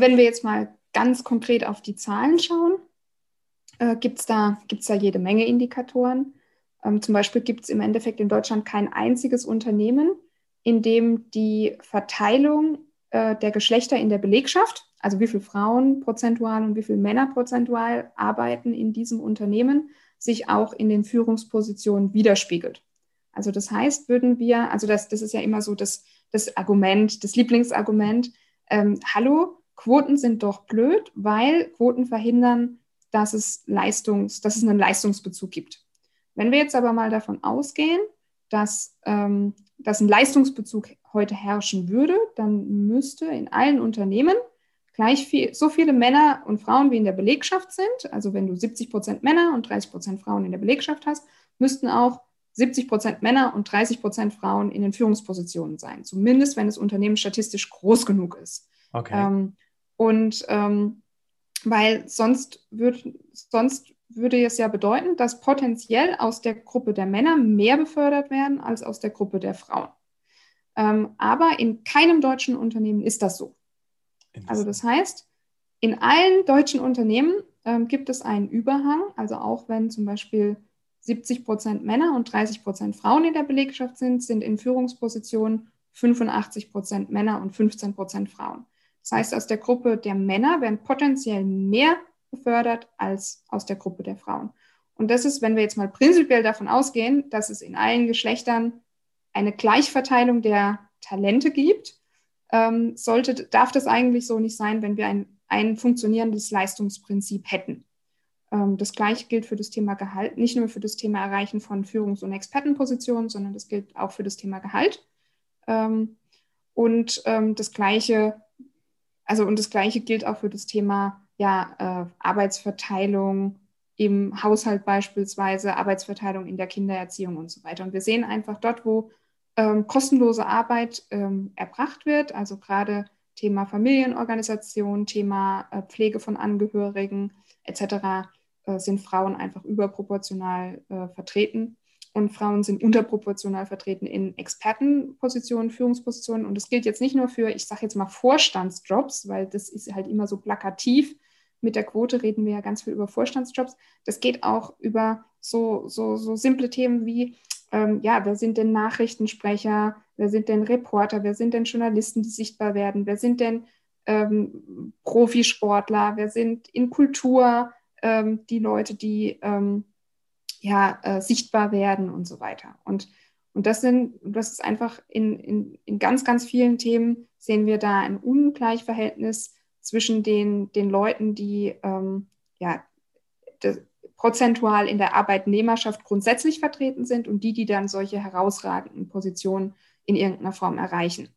wenn wir jetzt mal ganz konkret auf die Zahlen schauen, äh, gibt es da, gibt's da jede Menge Indikatoren. Ähm, zum Beispiel gibt es im Endeffekt in Deutschland kein einziges Unternehmen, in dem die Verteilung äh, der Geschlechter in der Belegschaft, also wie viele Frauen prozentual und wie viele Männer prozentual arbeiten in diesem Unternehmen, sich auch in den Führungspositionen widerspiegelt. Also das heißt, würden wir, also das, das ist ja immer so das, das Argument, das Lieblingsargument, ähm, hallo, Quoten sind doch blöd, weil Quoten verhindern, dass es, Leistungs, dass es einen Leistungsbezug gibt. Wenn wir jetzt aber mal davon ausgehen, dass, ähm, dass ein Leistungsbezug heute herrschen würde, dann müsste in allen Unternehmen gleich viel, so viele Männer und Frauen wie in der Belegschaft sind, also wenn du 70 Prozent Männer und 30 Prozent Frauen in der Belegschaft hast, müssten auch 70 Prozent Männer und 30 Prozent Frauen in den Führungspositionen sein, zumindest wenn das Unternehmen statistisch groß genug ist. Okay. Ähm, und ähm, weil sonst, würd, sonst würde es ja bedeuten, dass potenziell aus der Gruppe der Männer mehr befördert werden als aus der Gruppe der Frauen. Ähm, aber in keinem deutschen Unternehmen ist das so. Also das heißt, in allen deutschen Unternehmen ähm, gibt es einen Überhang, also auch wenn zum Beispiel 70 Prozent Männer und 30 Prozent Frauen in der Belegschaft sind, sind in Führungspositionen 85 Prozent Männer und 15 Prozent Frauen. Das heißt, aus der Gruppe der Männer werden potenziell mehr befördert als aus der Gruppe der Frauen. Und das ist, wenn wir jetzt mal prinzipiell davon ausgehen, dass es in allen Geschlechtern eine Gleichverteilung der Talente gibt, ähm, sollte, darf das eigentlich so nicht sein, wenn wir ein, ein funktionierendes Leistungsprinzip hätten. Ähm, das gleiche gilt für das Thema Gehalt, nicht nur für das Thema Erreichen von Führungs- und Expertenpositionen, sondern das gilt auch für das Thema Gehalt. Ähm, und ähm, das gleiche, also und das gleiche gilt auch für das Thema ja, äh, Arbeitsverteilung im Haushalt beispielsweise, Arbeitsverteilung in der Kindererziehung und so weiter. Und wir sehen einfach dort, wo ähm, kostenlose Arbeit ähm, erbracht wird, also gerade Thema Familienorganisation, Thema äh, Pflege von Angehörigen etc., äh, sind Frauen einfach überproportional äh, vertreten und Frauen sind unterproportional vertreten in Expertenpositionen, Führungspositionen. Und das gilt jetzt nicht nur für, ich sage jetzt mal, Vorstandsjobs, weil das ist halt immer so plakativ. Mit der Quote reden wir ja ganz viel über Vorstandsjobs. Das geht auch über so, so, so simple Themen wie, ähm, ja, wer sind denn Nachrichtensprecher, wer sind denn Reporter, wer sind denn Journalisten, die sichtbar werden, wer sind denn ähm, Profisportler, wer sind in Kultur ähm, die Leute, die ähm, ja, äh, sichtbar werden und so weiter. Und, und das sind, das ist einfach in, in, in ganz, ganz vielen Themen sehen wir da ein Ungleichverhältnis zwischen den, den Leuten, die ähm, ja, de, prozentual in der Arbeitnehmerschaft grundsätzlich vertreten sind und die, die dann solche herausragenden Positionen in irgendeiner Form erreichen.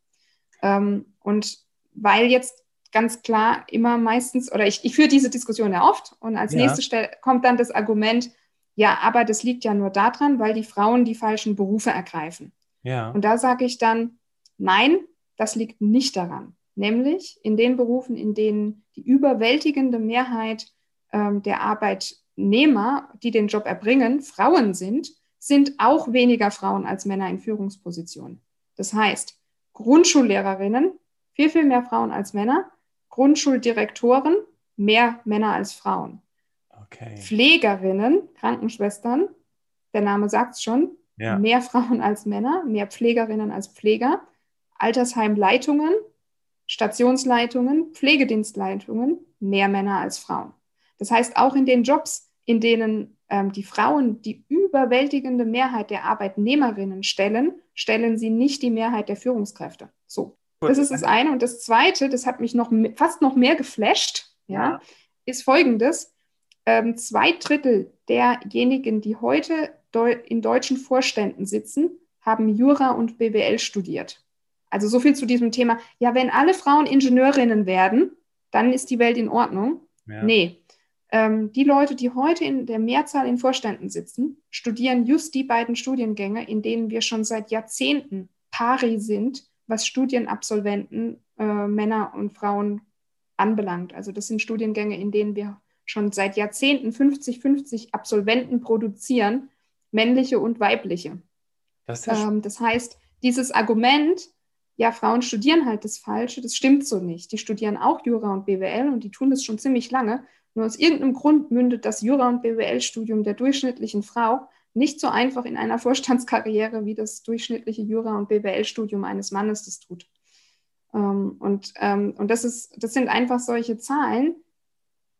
Ähm, und weil jetzt ganz klar immer meistens, oder ich, ich führe diese Diskussion ja oft und als ja. nächste Stelle kommt dann das Argument, ja, aber das liegt ja nur daran, weil die Frauen die falschen Berufe ergreifen. Ja. Und da sage ich dann, nein, das liegt nicht daran. Nämlich in den Berufen, in denen die überwältigende Mehrheit ähm, der Arbeitnehmer, die den Job erbringen, Frauen sind, sind auch weniger Frauen als Männer in Führungspositionen. Das heißt, Grundschullehrerinnen, viel, viel mehr Frauen als Männer, Grundschuldirektoren, mehr Männer als Frauen. Okay. Pflegerinnen, Krankenschwestern, der Name sagt es schon, ja. mehr Frauen als Männer, mehr Pflegerinnen als Pfleger, Altersheimleitungen, Stationsleitungen, Pflegedienstleitungen, mehr Männer als Frauen. Das heißt, auch in den Jobs, in denen ähm, die Frauen die überwältigende Mehrheit der Arbeitnehmerinnen stellen, stellen sie nicht die Mehrheit der Führungskräfte. So. Das ist das eine. Und das zweite, das hat mich noch fast noch mehr geflasht, ja, ja. ist folgendes ähm, zwei Drittel derjenigen, die heute in deutschen Vorständen sitzen, haben Jura und BWL studiert. Also so viel zu diesem Thema. Ja, wenn alle Frauen Ingenieurinnen werden, dann ist die Welt in Ordnung. Ja. Nee. Ähm, die Leute, die heute in der Mehrzahl in Vorständen sitzen, studieren just die beiden Studiengänge, in denen wir schon seit Jahrzehnten pari sind, was Studienabsolventen, äh, Männer und Frauen anbelangt. Also das sind Studiengänge, in denen wir schon seit Jahrzehnten 50-50 Absolventen produzieren, männliche und weibliche. Das, ähm, das heißt, dieses Argument, ja, Frauen studieren halt das Falsche, das stimmt so nicht. Die studieren auch Jura und BWL und die tun das schon ziemlich lange. Nur aus irgendeinem Grund mündet das Jura- und BWL-Studium der durchschnittlichen Frau nicht so einfach in einer Vorstandskarriere, wie das durchschnittliche Jura- und BWL-Studium eines Mannes das tut. Ähm, und ähm, und das, ist, das sind einfach solche Zahlen,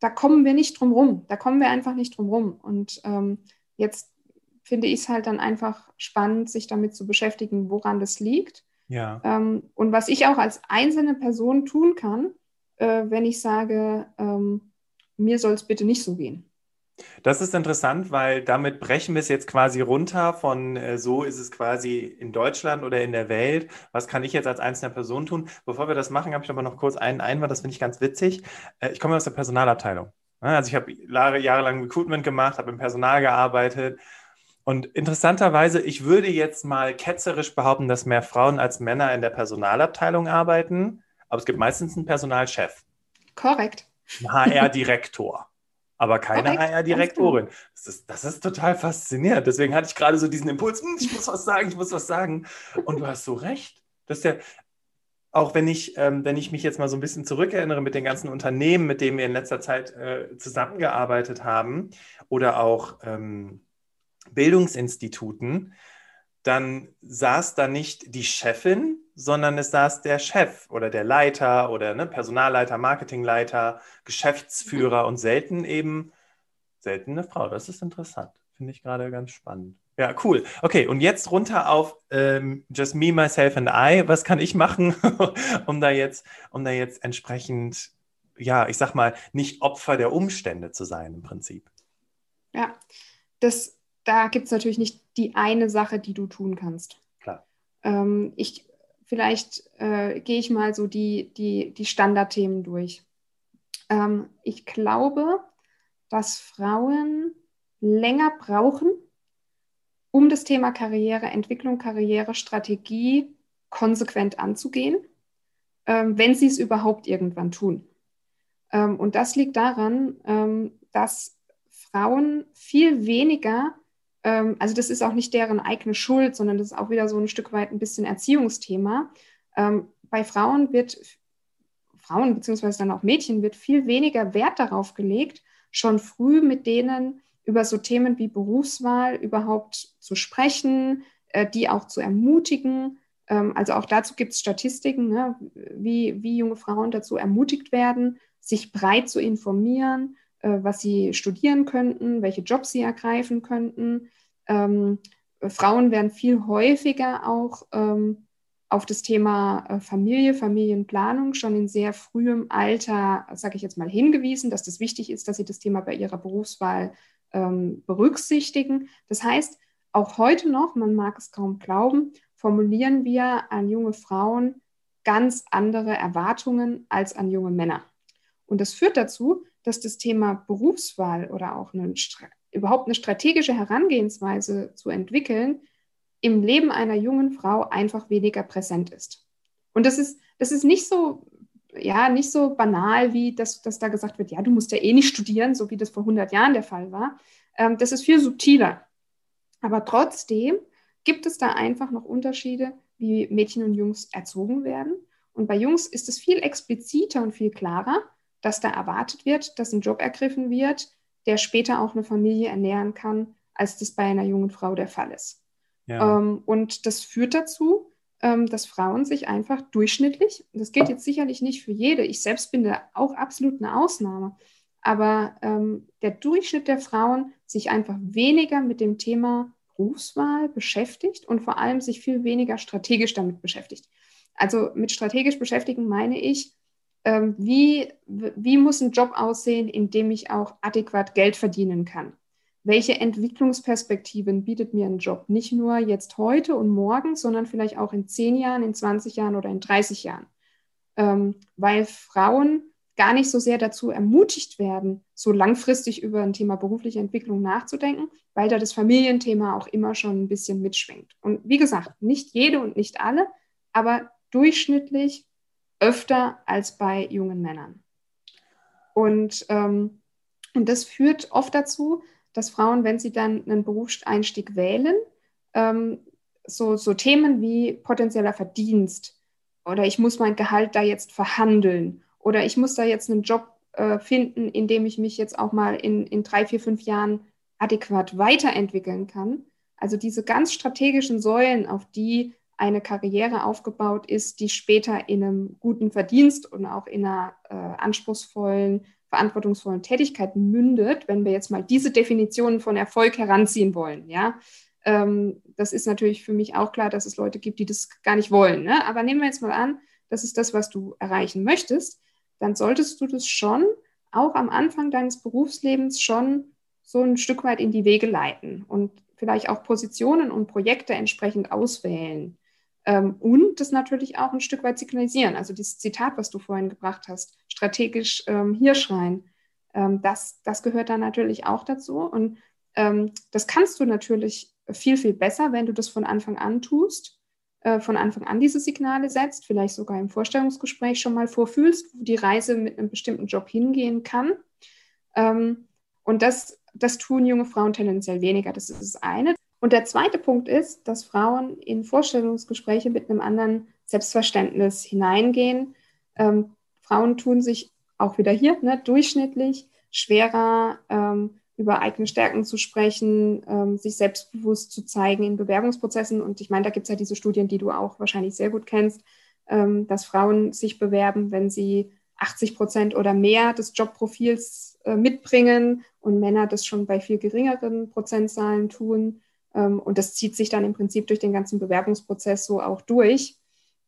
da kommen wir nicht drum rum. Da kommen wir einfach nicht drum rum. Und ähm, jetzt finde ich es halt dann einfach spannend, sich damit zu beschäftigen, woran das liegt. Ja. Ähm, und was ich auch als einzelne Person tun kann, äh, wenn ich sage, ähm, mir soll es bitte nicht so gehen. Das ist interessant, weil damit brechen wir es jetzt quasi runter von äh, so ist es quasi in Deutschland oder in der Welt. Was kann ich jetzt als einzelne Person tun? Bevor wir das machen, habe ich aber noch kurz einen Einwand, das finde ich ganz witzig. Äh, ich komme aus der Personalabteilung. Also ich habe jahrelang Recruitment gemacht, habe im Personal gearbeitet. Und interessanterweise, ich würde jetzt mal ketzerisch behaupten, dass mehr Frauen als Männer in der Personalabteilung arbeiten. Aber es gibt meistens einen Personalchef. Korrekt. Ein HR-Direktor aber keine HR-Direktorin. Das ist, das ist total faszinierend. Deswegen hatte ich gerade so diesen Impuls, hm, ich muss was sagen, ich muss was sagen. Und du hast so recht. Das ist ja, auch wenn ich, ähm, wenn ich mich jetzt mal so ein bisschen zurückerinnere mit den ganzen Unternehmen, mit denen wir in letzter Zeit äh, zusammengearbeitet haben oder auch ähm, Bildungsinstituten, dann saß da nicht die Chefin, sondern es saß der Chef oder der Leiter oder ne, Personalleiter, Marketingleiter, Geschäftsführer und selten eben, selten eine Frau. Das ist interessant. Finde ich gerade ganz spannend. Ja, cool. Okay, und jetzt runter auf ähm, Just Me, Myself and I. Was kann ich machen, um da jetzt, um da jetzt entsprechend, ja, ich sag mal, nicht Opfer der Umstände zu sein im Prinzip? Ja, das, da gibt es natürlich nicht die eine Sache, die du tun kannst. Klar. Ähm, ich vielleicht äh, gehe ich mal so die, die, die Standardthemen durch. Ähm, ich glaube, dass Frauen länger brauchen, um das Thema Karriereentwicklung, Karrierestrategie konsequent anzugehen, ähm, wenn sie es überhaupt irgendwann tun. Ähm, und das liegt daran, ähm, dass Frauen viel weniger ähm, also das ist auch nicht deren eigene Schuld, sondern das ist auch wieder so ein Stück weit ein bisschen Erziehungsthema. Ähm, bei Frauen wird, Frauen beziehungsweise dann auch Mädchen, wird viel weniger Wert darauf gelegt, schon früh mit denen über so Themen wie Berufswahl überhaupt zu sprechen, äh, die auch zu ermutigen. Ähm, also auch dazu gibt es Statistiken, ne, wie, wie junge Frauen dazu ermutigt werden, sich breit zu informieren, äh, was sie studieren könnten, welche Jobs sie ergreifen könnten. Ähm, Frauen werden viel häufiger auch ähm, auf das Thema äh, Familie, Familienplanung schon in sehr frühem Alter, sage ich jetzt mal, hingewiesen, dass das wichtig ist, dass sie das Thema bei ihrer Berufswahl ähm, berücksichtigen. Das heißt, auch heute noch, man mag es kaum glauben, formulieren wir an junge Frauen ganz andere Erwartungen als an junge Männer. Und das führt dazu, dass das Thema Berufswahl oder auch eine, überhaupt eine strategische Herangehensweise zu entwickeln, im Leben einer jungen Frau einfach weniger präsent ist. Und das ist, das ist nicht so, ja, nicht so banal, wie dass, dass da gesagt wird, ja, du musst ja eh nicht studieren, so wie das vor 100 Jahren der Fall war. Ähm, das ist viel subtiler. Aber trotzdem gibt es da einfach noch Unterschiede, wie Mädchen und Jungs erzogen werden. Und bei Jungs ist es viel expliziter und viel klarer dass da erwartet wird, dass ein Job ergriffen wird, der später auch eine Familie ernähren kann, als das bei einer jungen Frau der Fall ist. Ja. Ähm, und das führt dazu, ähm, dass Frauen sich einfach durchschnittlich, das gilt jetzt sicherlich nicht für jede, ich selbst bin da auch absolut eine Ausnahme, aber ähm, der Durchschnitt der Frauen sich einfach weniger mit dem Thema Berufswahl beschäftigt und vor allem sich viel weniger strategisch damit beschäftigt. Also mit strategisch beschäftigen meine ich, ähm, wie, wie muss ein Job aussehen, in dem ich auch adäquat Geld verdienen kann? Welche Entwicklungsperspektiven bietet mir ein Job? Nicht nur jetzt heute und morgen, sondern vielleicht auch in 10 Jahren, in 20 Jahren oder in 30 Jahren. Ähm, weil Frauen gar nicht so sehr dazu ermutigt werden, so langfristig über ein Thema berufliche Entwicklung nachzudenken, weil da das Familienthema auch immer schon ein bisschen mitschwingt. Und wie gesagt, nicht jede und nicht alle, aber durchschnittlich öfter als bei jungen Männern. Und, ähm, und das führt oft dazu, dass Frauen, wenn sie dann einen Berufseinstieg wählen, ähm, so, so Themen wie potenzieller Verdienst, oder ich muss mein Gehalt da jetzt verhandeln oder ich muss da jetzt einen Job äh, finden, in dem ich mich jetzt auch mal in, in drei, vier, fünf Jahren adäquat weiterentwickeln kann. Also diese ganz strategischen Säulen, auf die eine Karriere aufgebaut ist, die später in einem guten Verdienst und auch in einer äh, anspruchsvollen, verantwortungsvollen Tätigkeit mündet, wenn wir jetzt mal diese Definition von Erfolg heranziehen wollen, ja. Ähm, das ist natürlich für mich auch klar, dass es Leute gibt, die das gar nicht wollen. Ne? Aber nehmen wir jetzt mal an, das ist das, was du erreichen möchtest, dann solltest du das schon auch am Anfang deines Berufslebens schon so ein Stück weit in die Wege leiten und vielleicht auch Positionen und Projekte entsprechend auswählen. Ähm, und das natürlich auch ein Stück weit signalisieren. Also dieses Zitat, was du vorhin gebracht hast, strategisch ähm, hier schreien, ähm, das, das gehört dann natürlich auch dazu. Und ähm, das kannst du natürlich viel, viel besser, wenn du das von Anfang an tust, äh, von Anfang an diese Signale setzt, vielleicht sogar im Vorstellungsgespräch schon mal vorfühlst, wo die Reise mit einem bestimmten Job hingehen kann. Ähm, und das, das tun junge Frauen tendenziell weniger. Das ist das eine. Und der zweite Punkt ist, dass Frauen in Vorstellungsgespräche mit einem anderen Selbstverständnis hineingehen. Ähm, Frauen tun sich auch wieder hier ne, durchschnittlich schwerer, ähm, über eigene Stärken zu sprechen, ähm, sich selbstbewusst zu zeigen in Bewerbungsprozessen. Und ich meine, da gibt es ja diese Studien, die du auch wahrscheinlich sehr gut kennst, ähm, dass Frauen sich bewerben, wenn sie 80 Prozent oder mehr des Jobprofils äh, mitbringen und Männer das schon bei viel geringeren Prozentzahlen tun. Ähm, und das zieht sich dann im Prinzip durch den ganzen Bewerbungsprozess so auch durch.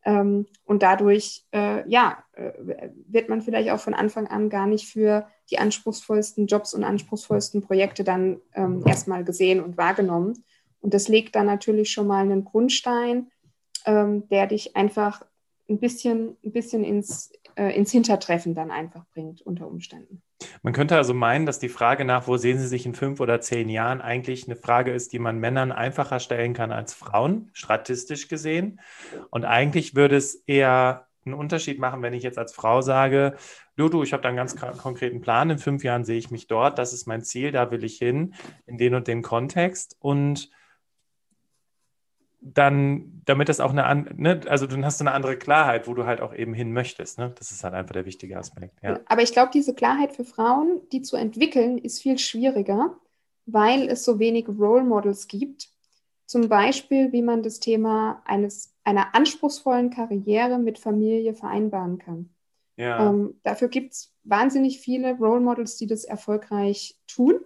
Ähm, und dadurch, äh, ja, äh, wird man vielleicht auch von Anfang an gar nicht für die anspruchsvollsten Jobs und anspruchsvollsten Projekte dann ähm, erstmal gesehen und wahrgenommen. Und das legt dann natürlich schon mal einen Grundstein, der dich einfach ein bisschen, ein bisschen ins, äh, ins Hintertreffen dann einfach bringt unter Umständen. Man könnte also meinen, dass die Frage nach, wo sehen Sie sich in fünf oder zehn Jahren, eigentlich eine Frage ist, die man Männern einfacher stellen kann als Frauen, statistisch gesehen. Und eigentlich würde es eher einen Unterschied machen, wenn ich jetzt als Frau sage, du, du, ich habe da einen ganz konkreten Plan, in fünf Jahren sehe ich mich dort, das ist mein Ziel, da will ich hin, in den und den Kontext. Und dann, damit das auch eine, ne, also dann hast du eine andere Klarheit, wo du halt auch eben hin möchtest. Ne? Das ist halt einfach der wichtige Aspekt. Ja. Aber ich glaube, diese Klarheit für Frauen, die zu entwickeln, ist viel schwieriger, weil es so wenig Role Models gibt. Zum Beispiel, wie man das Thema eines, einer anspruchsvollen Karriere mit Familie vereinbaren kann. Ja. Ähm, dafür gibt es wahnsinnig viele Role Models, die das erfolgreich tun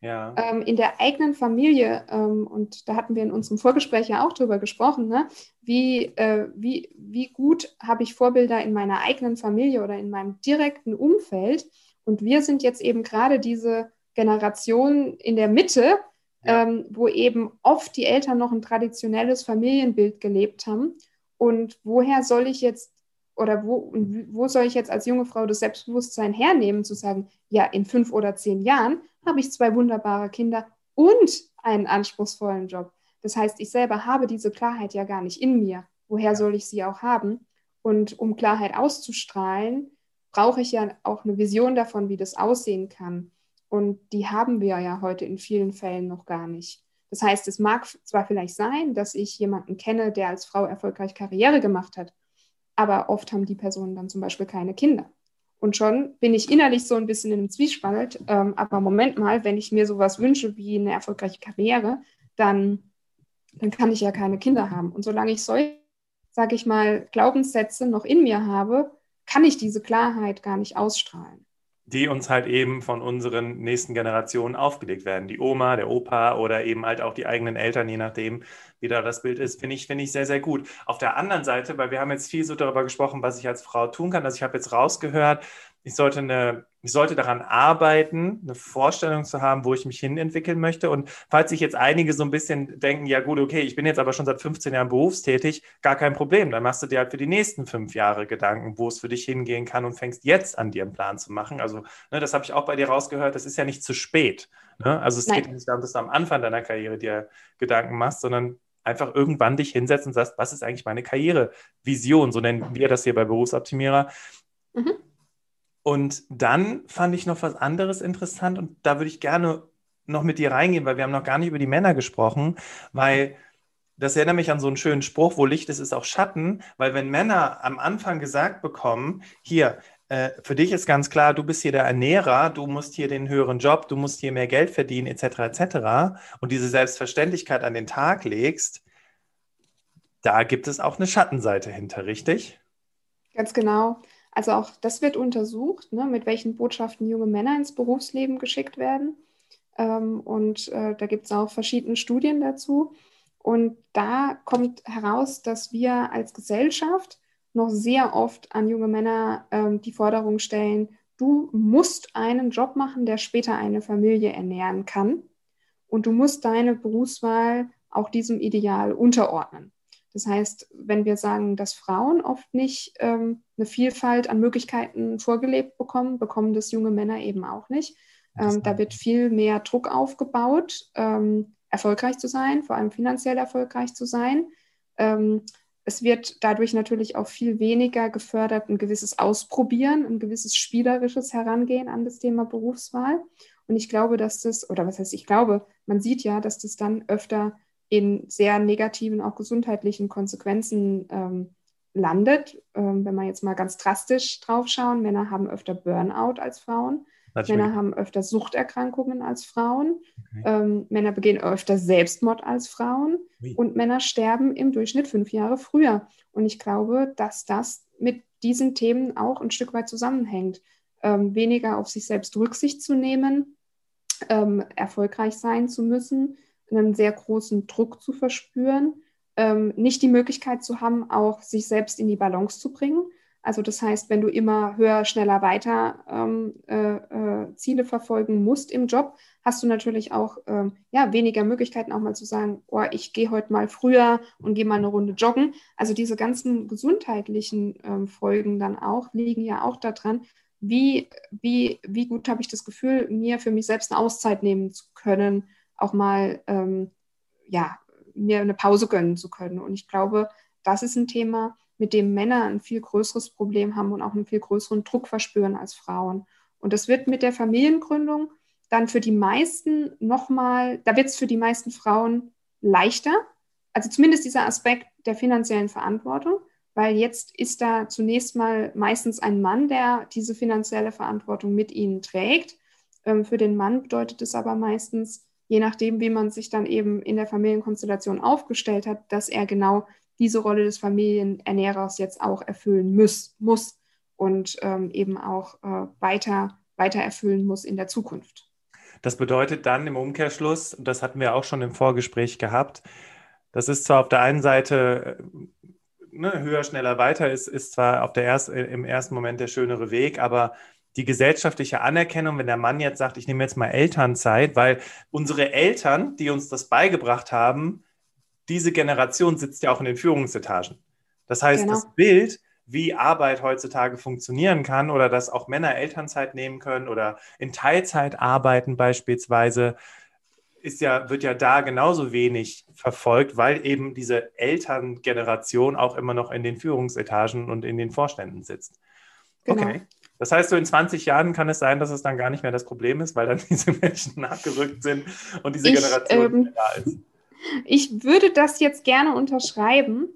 ja. ähm, in der eigenen Familie, ähm, und da hatten wir in unserem Vorgespräch ja auch drüber gesprochen, ne? wie, äh, wie, wie gut habe ich Vorbilder in meiner eigenen Familie oder in meinem direkten Umfeld. Und wir sind jetzt eben gerade diese Generation in der Mitte, ja. ähm, wo eben oft die Eltern noch ein traditionelles Familienbild gelebt haben. Und woher soll ich jetzt oder wo, wo soll ich jetzt als junge Frau das Selbstbewusstsein hernehmen, zu sagen, ja, in fünf oder zehn Jahren habe ich zwei wunderbare Kinder und einen anspruchsvollen Job. Das heißt, ich selber habe diese Klarheit ja gar nicht in mir. Woher soll ich sie auch haben? Und um Klarheit auszustrahlen, brauche ich ja auch eine Vision davon, wie das aussehen kann. Und die haben wir ja heute in vielen Fällen noch gar nicht. Das heißt, es mag zwar vielleicht sein, dass ich jemanden kenne, der als Frau erfolgreich Karriere gemacht hat, aber oft haben die Personen dann zum Beispiel keine Kinder. Und schon bin ich innerlich so ein bisschen in einem Zwiespalt. Ähm, aber Moment mal, wenn ich mir sowas wünsche wie eine erfolgreiche Karriere, dann, dann kann ich ja keine Kinder haben. Und solange ich solche, sage ich mal, Glaubenssätze noch in mir habe, kann ich diese Klarheit gar nicht ausstrahlen die uns halt eben von unseren nächsten Generationen aufgelegt werden. Die Oma, der Opa oder eben halt auch die eigenen Eltern, je nachdem, wie da das Bild ist, finde ich, finde ich sehr, sehr gut. Auf der anderen Seite, weil wir haben jetzt viel so darüber gesprochen, was ich als Frau tun kann. Also ich habe jetzt rausgehört, ich sollte, eine, ich sollte daran arbeiten, eine Vorstellung zu haben, wo ich mich hin entwickeln möchte. Und falls sich jetzt einige so ein bisschen denken, ja gut, okay, ich bin jetzt aber schon seit 15 Jahren berufstätig, gar kein Problem. Dann machst du dir halt für die nächsten fünf Jahre Gedanken, wo es für dich hingehen kann und fängst jetzt an, dir einen Plan zu machen. Also ne, das habe ich auch bei dir rausgehört, das ist ja nicht zu spät. Ne? Also es Nein. geht nicht darum, dass du am Anfang deiner Karriere dir Gedanken machst, sondern einfach irgendwann dich hinsetzt und sagst, was ist eigentlich meine Karrierevision? So nennen wir das hier bei Berufsoptimierer. Mhm. Und dann fand ich noch was anderes interessant und da würde ich gerne noch mit dir reingehen, weil wir haben noch gar nicht über die Männer gesprochen, weil das erinnert mich an so einen schönen Spruch, wo Licht ist, ist auch Schatten, weil wenn Männer am Anfang gesagt bekommen, hier, äh, für dich ist ganz klar, du bist hier der Ernährer, du musst hier den höheren Job, du musst hier mehr Geld verdienen, etc., etc., und diese Selbstverständlichkeit an den Tag legst, da gibt es auch eine Schattenseite hinter, richtig? Ganz genau. Also auch das wird untersucht, ne, mit welchen Botschaften junge Männer ins Berufsleben geschickt werden. Ähm, und äh, da gibt es auch verschiedene Studien dazu. Und da kommt heraus, dass wir als Gesellschaft noch sehr oft an junge Männer ähm, die Forderung stellen, du musst einen Job machen, der später eine Familie ernähren kann. Und du musst deine Berufswahl auch diesem Ideal unterordnen. Das heißt, wenn wir sagen, dass Frauen oft nicht ähm, eine Vielfalt an Möglichkeiten vorgelebt bekommen, bekommen das junge Männer eben auch nicht. Ähm, da wird viel mehr Druck aufgebaut, ähm, erfolgreich zu sein, vor allem finanziell erfolgreich zu sein. Ähm, es wird dadurch natürlich auch viel weniger gefördert, ein gewisses Ausprobieren, ein gewisses spielerisches Herangehen an das Thema Berufswahl. Und ich glaube, dass das, oder was heißt ich glaube, man sieht ja, dass das dann öfter in sehr negativen, auch gesundheitlichen Konsequenzen ähm, landet. Ähm, wenn man jetzt mal ganz drastisch drauf schauen, Männer haben öfter Burnout als Frauen. Natürlich. Männer haben öfter Suchterkrankungen als Frauen. Okay. Ähm, Männer begehen öfter Selbstmord als Frauen. Wie? Und Männer sterben im Durchschnitt fünf Jahre früher. Und ich glaube, dass das mit diesen Themen auch ein Stück weit zusammenhängt. Ähm, weniger auf sich selbst Rücksicht zu nehmen, ähm, erfolgreich sein zu müssen, einen sehr großen Druck zu verspüren, ähm, nicht die Möglichkeit zu haben, auch sich selbst in die Balance zu bringen. Also das heißt, wenn du immer höher, schneller, weiter ähm, äh, äh, Ziele verfolgen musst im Job, hast du natürlich auch ähm, ja, weniger Möglichkeiten, auch mal zu sagen, oh, ich gehe heute mal früher und gehe mal eine Runde joggen. Also diese ganzen gesundheitlichen ähm, Folgen dann auch liegen ja auch daran, wie, wie, wie gut habe ich das Gefühl, mir für mich selbst eine Auszeit nehmen zu können, auch mal ähm, ja, mir eine Pause gönnen zu können. Und ich glaube, das ist ein Thema, mit dem Männer ein viel größeres Problem haben und auch einen viel größeren Druck verspüren als Frauen. Und das wird mit der Familiengründung dann für die meisten nochmal, da wird es für die meisten Frauen leichter. Also zumindest dieser Aspekt der finanziellen Verantwortung, weil jetzt ist da zunächst mal meistens ein Mann, der diese finanzielle Verantwortung mit ihnen trägt. Ähm, für den Mann bedeutet es aber meistens, je nachdem, wie man sich dann eben in der Familienkonstellation aufgestellt hat, dass er genau diese Rolle des Familienernährers jetzt auch erfüllen muss, muss und ähm, eben auch äh, weiter, weiter erfüllen muss in der Zukunft. Das bedeutet dann im Umkehrschluss, das hatten wir auch schon im Vorgespräch gehabt, das ist zwar auf der einen Seite äh, ne, höher, schneller, weiter, ist, ist zwar auf der erst, äh, im ersten Moment der schönere Weg, aber die gesellschaftliche Anerkennung, wenn der Mann jetzt sagt, ich nehme jetzt mal Elternzeit, weil unsere Eltern, die uns das beigebracht haben, diese Generation sitzt ja auch in den Führungsetagen. Das heißt, genau. das Bild, wie Arbeit heutzutage funktionieren kann oder dass auch Männer Elternzeit nehmen können oder in Teilzeit arbeiten beispielsweise, ist ja, wird ja da genauso wenig verfolgt, weil eben diese Elterngeneration auch immer noch in den Führungsetagen und in den Vorständen sitzt. Genau. Okay. Das heißt, so in 20 Jahren kann es sein, dass es dann gar nicht mehr das Problem ist, weil dann diese Menschen nachgerückt sind und diese ich, Generation ähm, da ist. Ich würde das jetzt gerne unterschreiben,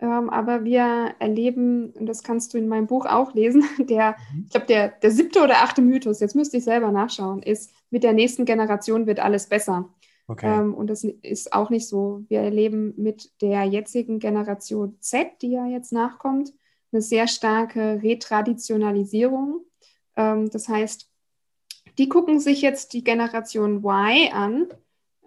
ähm, aber wir erleben, und das kannst du in meinem Buch auch lesen, der, mhm. ich glaube, der, der siebte oder achte Mythos, jetzt müsste ich selber nachschauen, ist, mit der nächsten Generation wird alles besser. Okay. Ähm, und das ist auch nicht so. Wir erleben mit der jetzigen Generation Z, die ja jetzt nachkommt, eine sehr starke Retraditionalisierung. Ähm, das heißt, die gucken sich jetzt die Generation Y an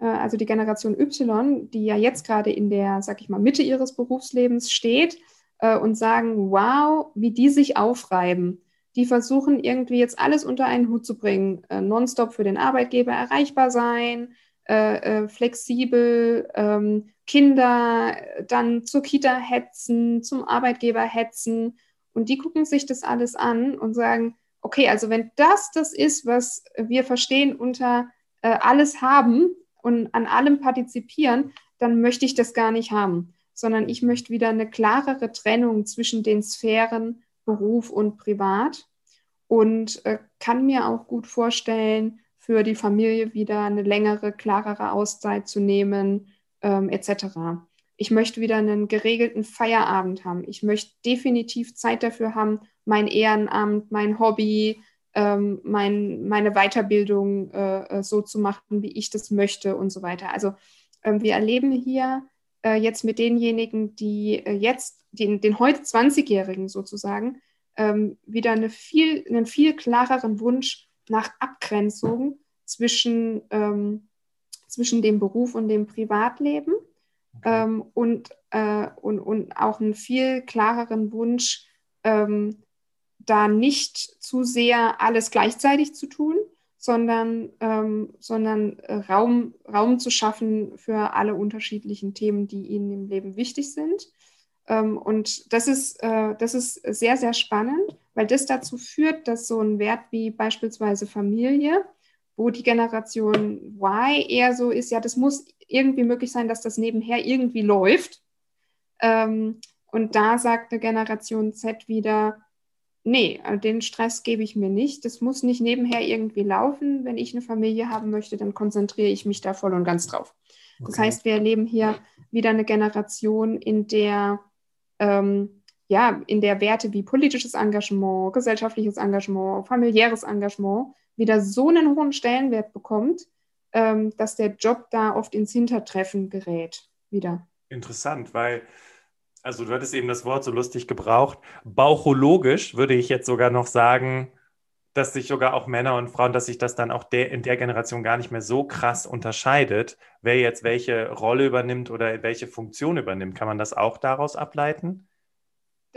äh, also die Generation Y, die ja jetzt gerade in der, sag ich mal, Mitte ihres Berufslebens steht äh, und sagen, wow, wie die sich aufreiben. Die versuchen irgendwie jetzt alles unter einen Hut zu bringen, äh, nonstop für den Arbeitgeber erreichbar sein, äh, äh, flexibel, ähm, Kinder dann zur Kita hetzen, zum Arbeitgeber hetzen. Und die gucken sich das alles an und sagen, okay, also wenn das das ist, was wir verstehen unter äh, alles haben, und an allem partizipieren, dann möchte ich das gar nicht haben, sondern ich möchte wieder eine klarere Trennung zwischen den Sphären Beruf und Privat und äh, kann mir auch gut vorstellen, für die Familie wieder eine längere, klarere Auszeit zu nehmen, ähm, etc. Ich möchte wieder einen geregelten Feierabend haben. Ich möchte definitiv Zeit dafür haben, mein Ehrenamt, mein Hobby, ähm, mein, meine Weiterbildung äh, äh, so zu machen, wie ich das möchte und so weiter. Also ähm, wir erleben hier äh, jetzt mit denjenigen, die äh, jetzt, den, den heute 20-Jährigen sozusagen, ähm, wieder eine viel, einen viel klareren Wunsch nach Abgrenzung zwischen, ähm, zwischen dem Beruf und dem Privatleben okay. ähm, und, äh, und, und auch einen viel klareren Wunsch, ähm, da nicht zu sehr alles gleichzeitig zu tun, sondern, ähm, sondern äh, Raum, Raum zu schaffen für alle unterschiedlichen Themen, die ihnen im Leben wichtig sind. Ähm, und das ist, äh, das ist sehr, sehr spannend, weil das dazu führt, dass so ein Wert wie beispielsweise Familie, wo die Generation Y eher so ist, ja, das muss irgendwie möglich sein, dass das nebenher irgendwie läuft. Ähm, und da sagt eine Generation Z wieder, nee, äh, den Stress gebe ich mir nicht. Das muss nicht nebenher irgendwie laufen. Wenn ich eine Familie haben möchte, dann konzentriere ich mich da voll und ganz drauf. Okay. Das heißt, wir erleben hier wieder eine Generation, in der ähm, ja, in der Werte wie politisches Engagement, gesellschaftliches Engagement, familiäres Engagement wieder so einen hohen Stellenwert bekommt, ähm, dass der Job da oft ins Hintertreffen gerät wieder. Interessant, weil also du hattest eben das Wort so lustig gebraucht. Bauchologisch würde ich jetzt sogar noch sagen, dass sich sogar auch Männer und Frauen, dass sich das dann auch der, in der Generation gar nicht mehr so krass unterscheidet, wer jetzt welche Rolle übernimmt oder welche Funktion übernimmt. Kann man das auch daraus ableiten?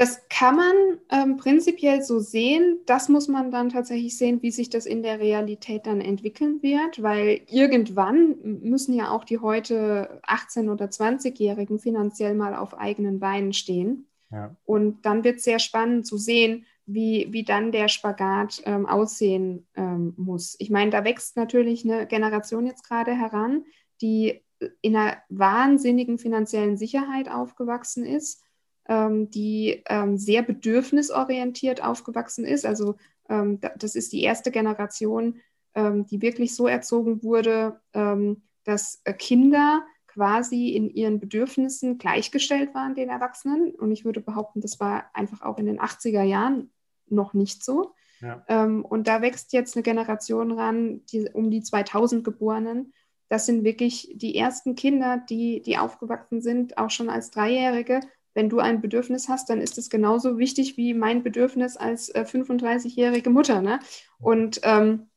Das kann man ähm, prinzipiell so sehen. Das muss man dann tatsächlich sehen, wie sich das in der Realität dann entwickeln wird, weil irgendwann müssen ja auch die heute 18- oder 20-Jährigen finanziell mal auf eigenen Beinen stehen. Ja. Und dann wird es sehr spannend zu sehen, wie, wie dann der Spagat ähm, aussehen ähm, muss. Ich meine, da wächst natürlich eine Generation jetzt gerade heran, die in einer wahnsinnigen finanziellen Sicherheit aufgewachsen ist die ähm, sehr bedürfnisorientiert aufgewachsen ist. Also ähm, das ist die erste Generation, ähm, die wirklich so erzogen wurde, ähm, dass äh, Kinder quasi in ihren Bedürfnissen gleichgestellt waren den Erwachsenen. Und ich würde behaupten, das war einfach auch in den 80er Jahren noch nicht so. Ja. Ähm, und da wächst jetzt eine Generation ran, die, um die 2000 Geborenen. Das sind wirklich die ersten Kinder, die, die aufgewachsen sind, auch schon als Dreijährige wenn du ein Bedürfnis hast, dann ist es genauso wichtig wie mein Bedürfnis als äh, 35-jährige Mutter. Ne? Und, ähm,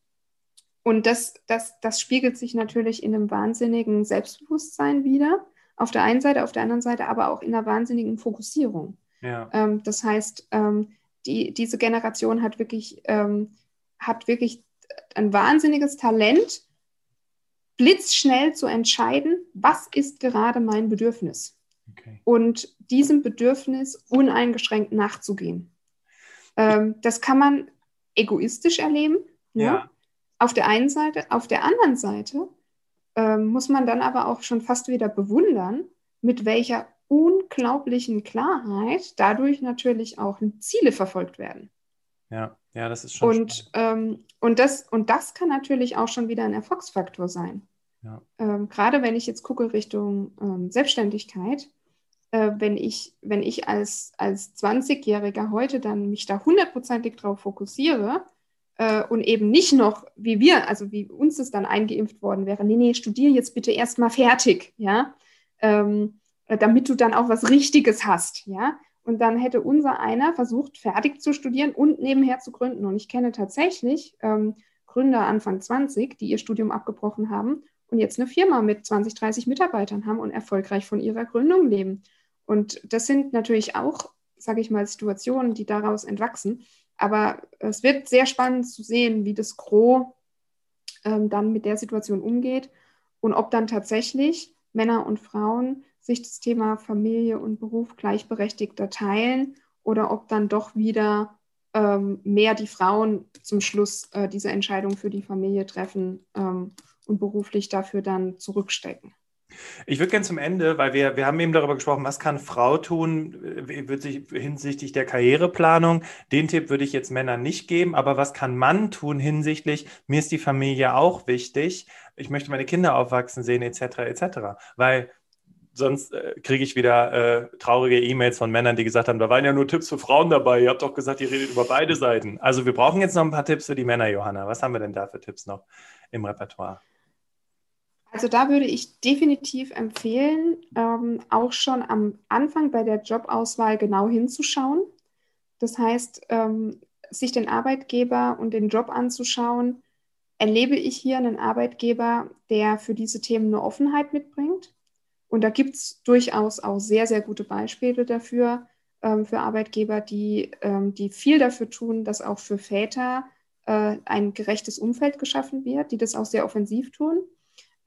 und das, das, das spiegelt sich natürlich in einem wahnsinnigen Selbstbewusstsein wieder. Auf der einen Seite, auf der anderen Seite aber auch in einer wahnsinnigen Fokussierung. Ja. Ähm, das heißt, ähm, die, diese Generation hat wirklich, ähm, hat wirklich ein wahnsinniges Talent, blitzschnell zu entscheiden, was ist gerade mein Bedürfnis. Okay. Und diesem Bedürfnis uneingeschränkt nachzugehen. Ähm, das kann man egoistisch erleben. Ne? Ja. Auf der einen Seite. Auf der anderen Seite ähm, muss man dann aber auch schon fast wieder bewundern, mit welcher unglaublichen Klarheit dadurch natürlich auch Ziele verfolgt werden. Ja, ja, das ist schon. Und, ähm, und, das, und das kann natürlich auch schon wieder ein Erfolgsfaktor sein. Ähm, gerade wenn ich jetzt gucke Richtung ähm, Selbstständigkeit, äh, wenn ich, wenn ich als, als 20-Jähriger heute dann mich da hundertprozentig drauf fokussiere äh, und eben nicht noch, wie wir, also wie uns das dann eingeimpft worden wäre, nee, nee, studiere jetzt bitte erstmal fertig, ja, ähm, äh, damit du dann auch was Richtiges hast, ja. Und dann hätte unser einer versucht, fertig zu studieren und nebenher zu gründen. Und ich kenne tatsächlich ähm, Gründer Anfang 20, die ihr Studium abgebrochen haben und jetzt eine Firma mit 20, 30 Mitarbeitern haben und erfolgreich von ihrer Gründung leben. Und das sind natürlich auch, sage ich mal, Situationen, die daraus entwachsen. Aber es wird sehr spannend zu sehen, wie das Gros ähm, dann mit der Situation umgeht und ob dann tatsächlich Männer und Frauen sich das Thema Familie und Beruf gleichberechtigter teilen oder ob dann doch wieder ähm, mehr die Frauen zum Schluss äh, diese Entscheidung für die Familie treffen ähm, und beruflich dafür dann zurückstecken. Ich würde gerne zum Ende, weil wir, wir haben eben darüber gesprochen, was kann Frau tun sich, hinsichtlich der Karriereplanung. Den Tipp würde ich jetzt Männern nicht geben, aber was kann Mann tun hinsichtlich, mir ist die Familie auch wichtig, ich möchte meine Kinder aufwachsen sehen, etc., etc. Weil sonst äh, kriege ich wieder äh, traurige E-Mails von Männern, die gesagt haben, da waren ja nur Tipps für Frauen dabei. Ihr habt doch gesagt, ihr redet über beide Seiten. Also wir brauchen jetzt noch ein paar Tipps für die Männer, Johanna. Was haben wir denn da für Tipps noch im Repertoire? Also da würde ich definitiv empfehlen, ähm, auch schon am Anfang bei der Jobauswahl genau hinzuschauen. Das heißt, ähm, sich den Arbeitgeber und den Job anzuschauen. Erlebe ich hier einen Arbeitgeber, der für diese Themen eine Offenheit mitbringt? Und da gibt es durchaus auch sehr, sehr gute Beispiele dafür, ähm, für Arbeitgeber, die, ähm, die viel dafür tun, dass auch für Väter äh, ein gerechtes Umfeld geschaffen wird, die das auch sehr offensiv tun.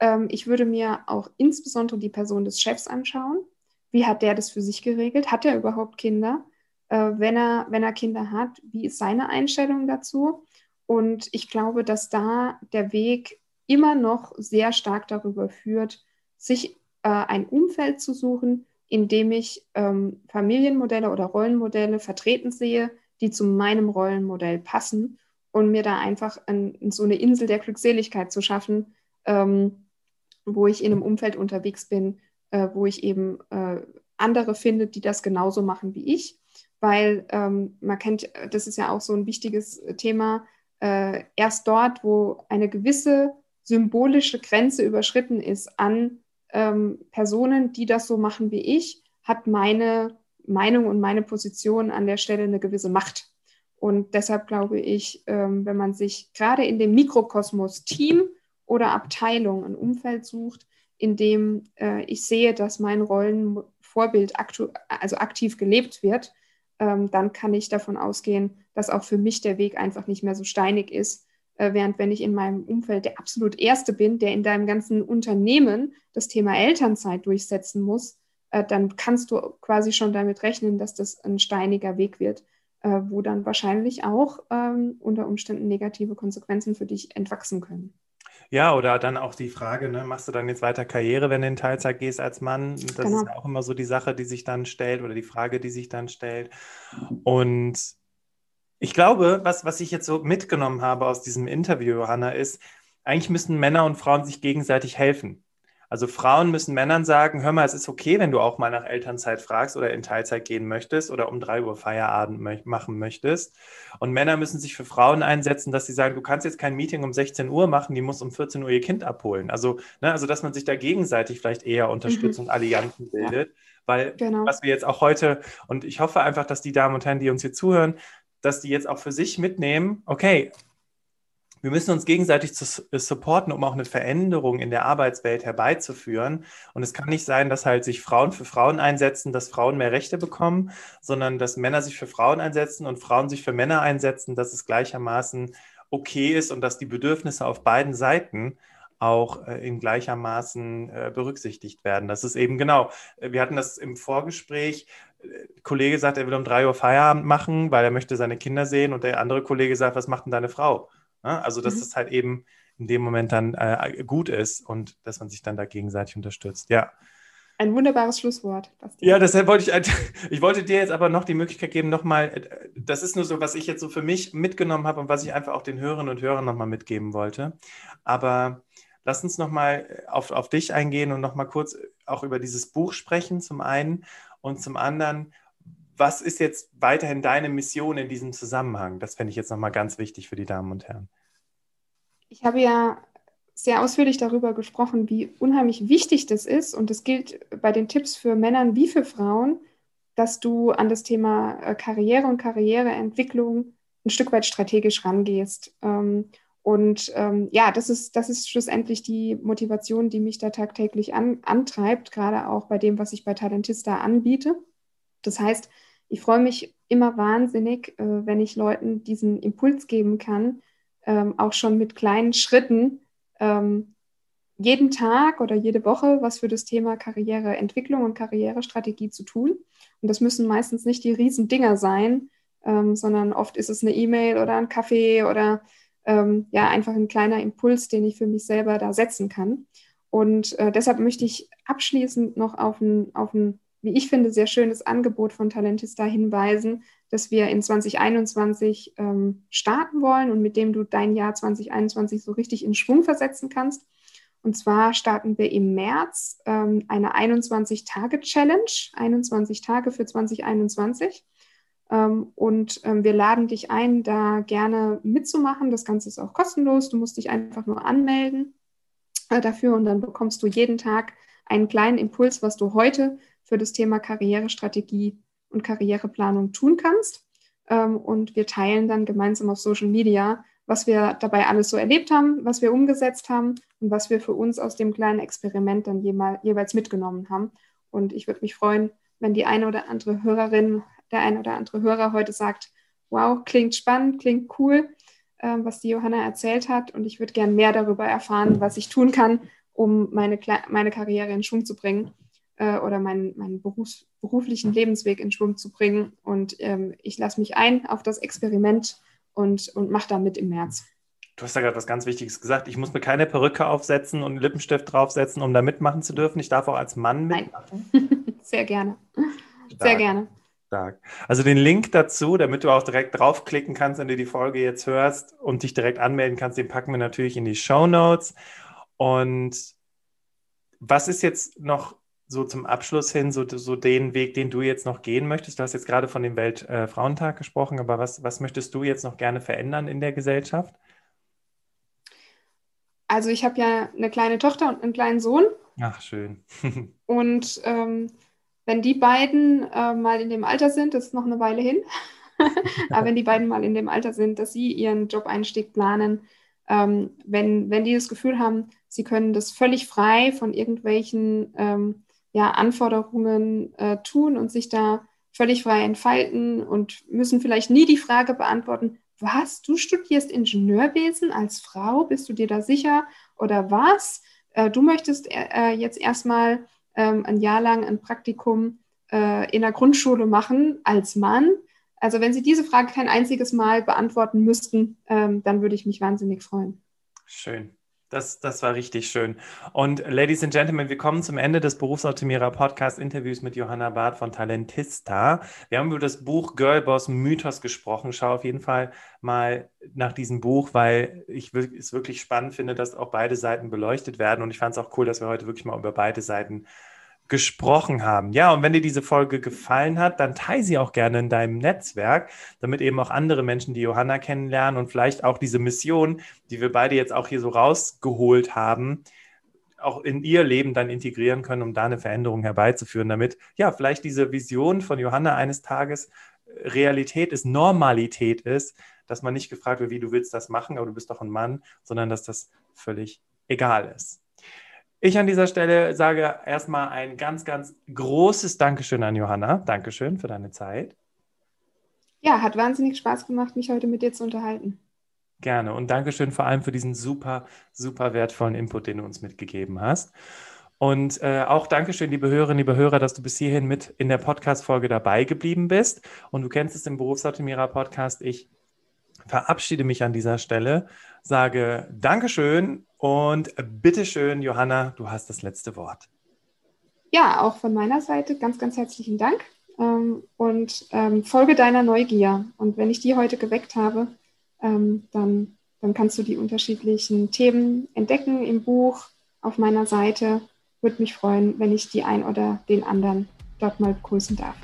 Ähm, ich würde mir auch insbesondere die Person des Chefs anschauen. Wie hat der das für sich geregelt? Hat er überhaupt Kinder? Äh, wenn, er, wenn er Kinder hat, wie ist seine Einstellung dazu? Und ich glaube, dass da der Weg immer noch sehr stark darüber führt, sich äh, ein Umfeld zu suchen, in dem ich ähm, Familienmodelle oder Rollenmodelle vertreten sehe, die zu meinem Rollenmodell passen und mir da einfach ein, so eine Insel der Glückseligkeit zu schaffen, ähm, wo ich in einem Umfeld unterwegs bin, äh, wo ich eben äh, andere finde, die das genauso machen wie ich. Weil ähm, man kennt, das ist ja auch so ein wichtiges Thema, äh, erst dort, wo eine gewisse symbolische Grenze überschritten ist an ähm, Personen, die das so machen wie ich, hat meine Meinung und meine Position an der Stelle eine gewisse Macht. Und deshalb glaube ich, ähm, wenn man sich gerade in dem Mikrokosmos Team oder Abteilung ein Umfeld sucht, in dem äh, ich sehe, dass mein Rollenvorbild also aktiv gelebt wird, ähm, dann kann ich davon ausgehen, dass auch für mich der Weg einfach nicht mehr so steinig ist. Äh, während wenn ich in meinem Umfeld der absolut Erste bin, der in deinem ganzen Unternehmen das Thema Elternzeit durchsetzen muss, äh, dann kannst du quasi schon damit rechnen, dass das ein steiniger Weg wird, äh, wo dann wahrscheinlich auch ähm, unter Umständen negative Konsequenzen für dich entwachsen können. Ja, oder dann auch die Frage, ne, machst du dann jetzt weiter Karriere, wenn du in Teilzeit gehst als Mann? Das genau. ist ja auch immer so die Sache, die sich dann stellt oder die Frage, die sich dann stellt. Und ich glaube, was, was ich jetzt so mitgenommen habe aus diesem Interview, Johanna, ist, eigentlich müssen Männer und Frauen sich gegenseitig helfen. Also Frauen müssen Männern sagen, hör mal, es ist okay, wenn du auch mal nach Elternzeit fragst oder in Teilzeit gehen möchtest oder um drei Uhr Feierabend mö machen möchtest. Und Männer müssen sich für Frauen einsetzen, dass sie sagen, du kannst jetzt kein Meeting um 16 Uhr machen, die muss um 14 Uhr ihr Kind abholen. Also, ne, also dass man sich da gegenseitig vielleicht eher unterstützt mhm. und Allianzen bildet. Ja. Weil genau. was wir jetzt auch heute, und ich hoffe einfach, dass die Damen und Herren, die uns hier zuhören, dass die jetzt auch für sich mitnehmen, okay, wir müssen uns gegenseitig zu äh, supporten, um auch eine Veränderung in der Arbeitswelt herbeizuführen. Und es kann nicht sein, dass halt sich Frauen für Frauen einsetzen, dass Frauen mehr Rechte bekommen, sondern dass Männer sich für Frauen einsetzen und Frauen sich für Männer einsetzen, dass es gleichermaßen okay ist und dass die Bedürfnisse auf beiden Seiten auch äh, in gleichermaßen äh, berücksichtigt werden. Das ist eben genau, wir hatten das im Vorgespräch, Kollege sagt, er will um drei Uhr Feierabend machen, weil er möchte seine Kinder sehen und der andere Kollege sagt, was macht denn deine Frau? Ne? Also, dass mhm. es halt eben in dem Moment dann äh, gut ist und dass man sich dann da gegenseitig unterstützt. Ja. Ein wunderbares Schlusswort. Bastian. Ja, deshalb wollte ich, ich wollte dir jetzt aber noch die Möglichkeit geben, nochmal, äh, das ist nur so, was ich jetzt so für mich mitgenommen habe und was ich einfach auch den Hörerinnen und Hörern nochmal mitgeben wollte. Aber lass uns nochmal auf, auf dich eingehen und nochmal kurz auch über dieses Buch sprechen, zum einen und zum anderen, was ist jetzt weiterhin deine Mission in diesem Zusammenhang? Das fände ich jetzt nochmal ganz wichtig für die Damen und Herren. Ich habe ja sehr ausführlich darüber gesprochen, wie unheimlich wichtig das ist. Und das gilt bei den Tipps für Männern wie für Frauen, dass du an das Thema äh, Karriere und Karriereentwicklung ein Stück weit strategisch rangehst. Ähm, und ähm, ja, das ist, das ist schlussendlich die Motivation, die mich da tagtäglich an, antreibt, gerade auch bei dem, was ich bei Talentista anbiete. Das heißt, ich freue mich immer wahnsinnig, äh, wenn ich Leuten diesen Impuls geben kann, ähm, auch schon mit kleinen Schritten ähm, jeden Tag oder jede Woche was für das Thema Karriereentwicklung und Karrierestrategie zu tun. Und das müssen meistens nicht die Riesendinger sein, ähm, sondern oft ist es eine E-Mail oder ein Kaffee oder ähm, ja einfach ein kleiner Impuls, den ich für mich selber da setzen kann. Und äh, deshalb möchte ich abschließend noch auf ein, auf ein wie ich finde, sehr schönes Angebot von Talentista hinweisen, dass wir in 2021 ähm, starten wollen und mit dem du dein Jahr 2021 so richtig in Schwung versetzen kannst. Und zwar starten wir im März ähm, eine 21-Tage-Challenge, 21 Tage für 2021. Ähm, und ähm, wir laden dich ein, da gerne mitzumachen. Das Ganze ist auch kostenlos. Du musst dich einfach nur anmelden äh, dafür und dann bekommst du jeden Tag einen kleinen Impuls, was du heute für das Thema Karrierestrategie und Karriereplanung tun kannst. Ähm, und wir teilen dann gemeinsam auf Social Media, was wir dabei alles so erlebt haben, was wir umgesetzt haben und was wir für uns aus dem kleinen Experiment dann jeweils mitgenommen haben. Und ich würde mich freuen, wenn die eine oder andere Hörerin, der eine oder andere Hörer heute sagt, wow, klingt spannend, klingt cool, äh, was die Johanna erzählt hat. Und ich würde gern mehr darüber erfahren, was ich tun kann, um meine, meine Karriere in Schwung zu bringen äh, oder meinen, meinen Berufs beruflichen Lebensweg in Schwung zu bringen. Und ähm, ich lasse mich ein auf das Experiment und, und mache da mit im März. Du hast ja gerade was ganz Wichtiges gesagt. Ich muss mir keine Perücke aufsetzen und einen Lippenstift draufsetzen, um da mitmachen zu dürfen. Ich darf auch als Mann mitmachen. Nein. Sehr gerne. Stark. Sehr gerne. Stark. Also den Link dazu, damit du auch direkt draufklicken kannst, wenn du die Folge jetzt hörst und dich direkt anmelden kannst, den packen wir natürlich in die Show Notes. Und was ist jetzt noch so zum Abschluss hin, so, so den Weg, den du jetzt noch gehen möchtest? Du hast jetzt gerade von dem Weltfrauentag äh, gesprochen, aber was, was möchtest du jetzt noch gerne verändern in der Gesellschaft? Also ich habe ja eine kleine Tochter und einen kleinen Sohn. Ach, schön. und ähm, wenn die beiden äh, mal in dem Alter sind, das ist noch eine Weile hin, aber wenn die beiden mal in dem Alter sind, dass sie ihren Job-Einstieg planen, ähm, wenn, wenn die das Gefühl haben, sie können das völlig frei von irgendwelchen ähm, ja, Anforderungen äh, tun und sich da völlig frei entfalten und müssen vielleicht nie die Frage beantworten, was, du studierst Ingenieurwesen als Frau, bist du dir da sicher oder was? Äh, du möchtest äh, jetzt erstmal ähm, ein Jahr lang ein Praktikum äh, in der Grundschule machen als Mann. Also wenn Sie diese Frage kein einziges Mal beantworten müssten, ähm, dann würde ich mich wahnsinnig freuen. Schön. Das, das war richtig schön. Und Ladies and Gentlemen, wir kommen zum Ende des Berufsoptimierer Podcast Interviews mit Johanna Barth von Talentista. Wir haben über das Buch Girlboss Mythos gesprochen. Schau auf jeden Fall mal nach diesem Buch, weil ich es wirklich spannend finde, dass auch beide Seiten beleuchtet werden. Und ich fand es auch cool, dass wir heute wirklich mal über beide Seiten gesprochen haben. Ja, und wenn dir diese Folge gefallen hat, dann teile sie auch gerne in deinem Netzwerk, damit eben auch andere Menschen die Johanna kennenlernen und vielleicht auch diese Mission, die wir beide jetzt auch hier so rausgeholt haben, auch in ihr Leben dann integrieren können, um da eine Veränderung herbeizuführen, damit ja vielleicht diese Vision von Johanna eines Tages Realität ist, Normalität ist, dass man nicht gefragt wird, wie du willst das machen, aber du bist doch ein Mann, sondern dass das völlig egal ist. Ich an dieser Stelle sage erstmal ein ganz, ganz großes Dankeschön an Johanna. Dankeschön für deine Zeit. Ja, hat wahnsinnig Spaß gemacht, mich heute mit dir zu unterhalten. Gerne und Dankeschön vor allem für diesen super, super wertvollen Input, den du uns mitgegeben hast. Und äh, auch Dankeschön, liebe Hörerinnen, liebe Hörer, dass du bis hierhin mit in der Podcast-Folge dabei geblieben bist. Und du kennst es im Berufsoptimierer-Podcast. Ich verabschiede mich an dieser Stelle, sage Dankeschön und bitteschön, Johanna, du hast das letzte Wort. Ja, auch von meiner Seite ganz, ganz herzlichen Dank ähm, und ähm, folge deiner Neugier. Und wenn ich die heute geweckt habe, ähm, dann, dann kannst du die unterschiedlichen Themen entdecken im Buch auf meiner Seite. Würde mich freuen, wenn ich die ein oder den anderen dort mal begrüßen darf.